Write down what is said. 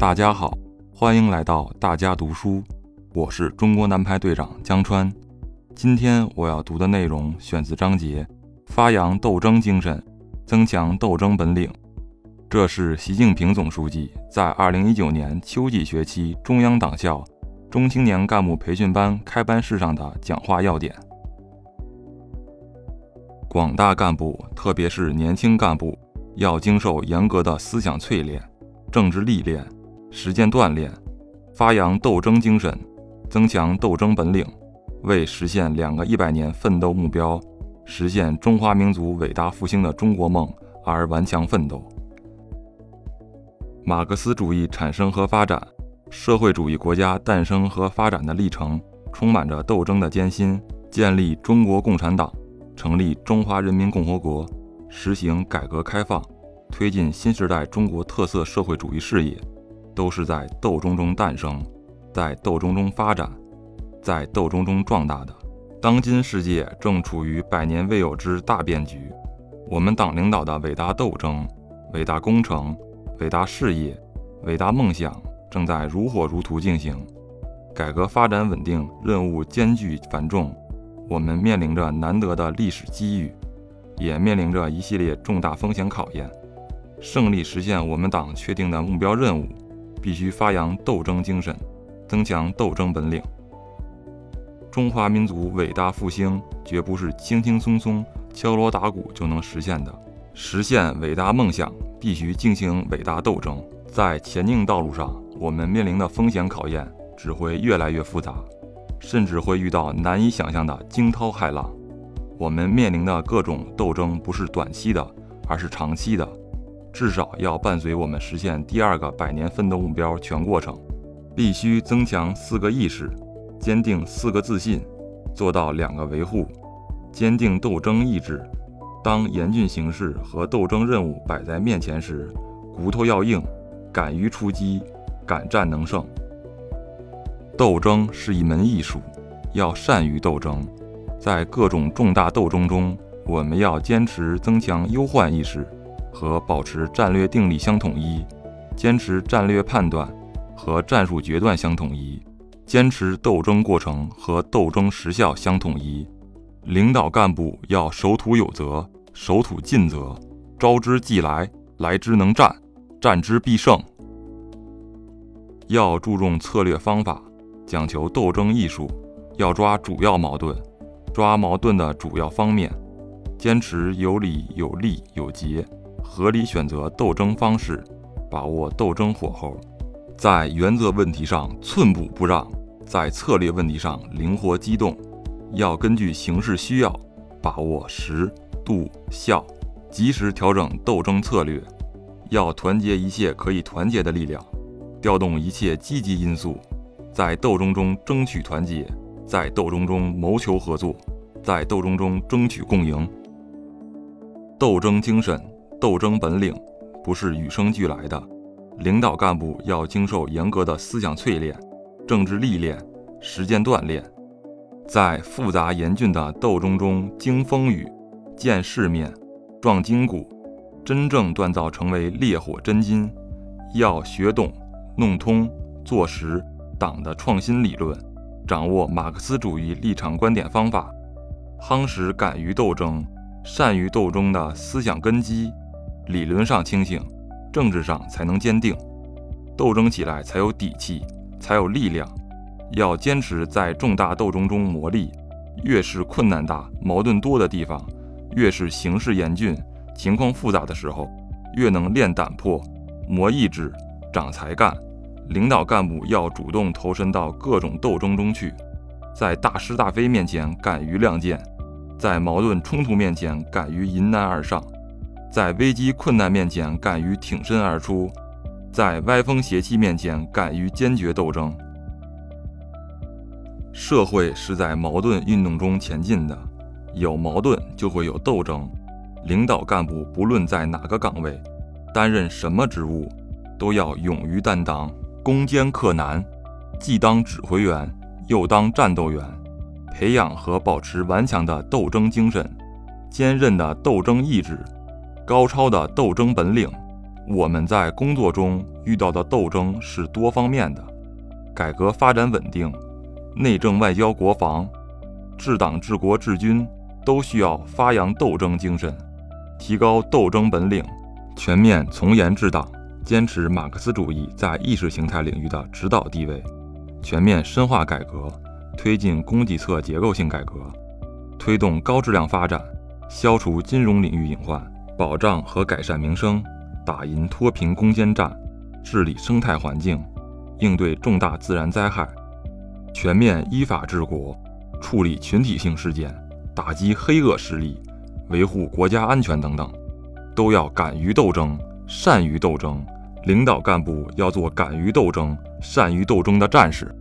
大家好，欢迎来到大家读书，我是中国男排队长江川。今天我要读的内容选自章节“发扬斗争精神，增强斗争本领”，这是习近平总书记在2019年秋季学期中央党校中青年干部培训班开班式上的讲话要点。广大干部，特别是年轻干部，要经受严格的思想淬炼、政治历练、实践锻炼，发扬斗争精神，增强斗争本领，为实现两个一百年奋斗目标、实现中华民族伟大复兴的中国梦而顽强奋斗。马克思主义产生和发展，社会主义国家诞生和发展的历程，充满着斗争的艰辛。建立中国共产党。成立中华人民共和国，实行改革开放，推进新时代中国特色社会主义事业，都是在斗争中诞生，在斗争中发展，在斗争中壮大的。当今世界正处于百年未有之大变局，我们党领导的伟大斗争、伟大工程、伟大事业、伟大梦想正在如火如荼进行，改革发展稳定任务艰巨繁重。我们面临着难得的历史机遇，也面临着一系列重大风险考验。胜利实现我们党确定的目标任务，必须发扬斗争精神，增强斗争本领。中华民族伟大复兴绝不是轻轻松松敲锣打鼓就能实现的，实现伟大梦想必须进行伟大斗争。在前进道路上，我们面临的风险考验只会越来越复杂。甚至会遇到难以想象的惊涛骇浪。我们面临的各种斗争不是短期的，而是长期的，至少要伴随我们实现第二个百年奋斗目标全过程。必须增强四个意识，坚定四个自信，做到两个维护。坚定斗争意志，当严峻形势和斗争任务摆在面前时，骨头要硬，敢于出击，敢战能胜。斗争是一门艺术，要善于斗争。在各种重大斗争中，我们要坚持增强忧患意识和保持战略定力相统一，坚持战略判断和战术决断相统一，坚持斗争过程和斗争时效相统一。领导干部要守土有责，守土尽责，招之即来，来之能战，战之必胜。要注重策略方法。讲求斗争艺术，要抓主要矛盾，抓矛盾的主要方面，坚持有理有利有节，合理选择斗争方式，把握斗争火候，在原则问题上寸步不让，在策略问题上灵活机动，要根据形势需要，把握时度效，及时调整斗争策略，要团结一切可以团结的力量，调动一切积极因素。在斗争中争取团结，在斗争中谋求合作，在斗争中争取共赢。斗争精神、斗争本领不是与生俱来的，领导干部要经受严格的思想淬炼、政治历练、实践锻炼，在复杂严峻的斗争中经风雨、见世面、壮筋骨，真正锻造成为烈火真金。要学懂、弄通、做实。党的创新理论，掌握马克思主义立场观点方法，夯实敢于斗争、善于斗争的思想根基，理论上清醒，政治上才能坚定，斗争起来才有底气，才有力量。要坚持在重大斗争中磨砺，越是困难大、矛盾多的地方，越是形势严峻、情况复杂的时候，越能练胆魄、磨意志、长才干。领导干部要主动投身到各种斗争中去，在大是大非面前敢于亮剑，在矛盾冲突面前敢于迎难而上，在危机困难面前敢于挺身而出，在歪风邪气面前敢于坚决斗争。社会是在矛盾运动中前进的，有矛盾就会有斗争。领导干部不论在哪个岗位，担任什么职务，都要勇于担当。攻坚克难，既当指挥员，又当战斗员，培养和保持顽强的斗争精神、坚韧的斗争意志、高超的斗争本领。我们在工作中遇到的斗争是多方面的，改革发展稳定，内政外交国防，治党治国治军，都需要发扬斗争精神，提高斗争本领，全面从严治党，坚持马克思主义在意识形态领域的指导地位，全面深化改革，推进供给侧结构性改革，推动高质量发展，消除金融领域隐患，保障和改善民生，打赢脱贫攻坚战。治理生态环境，应对重大自然灾害，全面依法治国，处理群体性事件，打击黑恶势力，维护国家安全等等，都要敢于斗争，善于斗争。领导干部要做敢于斗争、善于斗争的战士。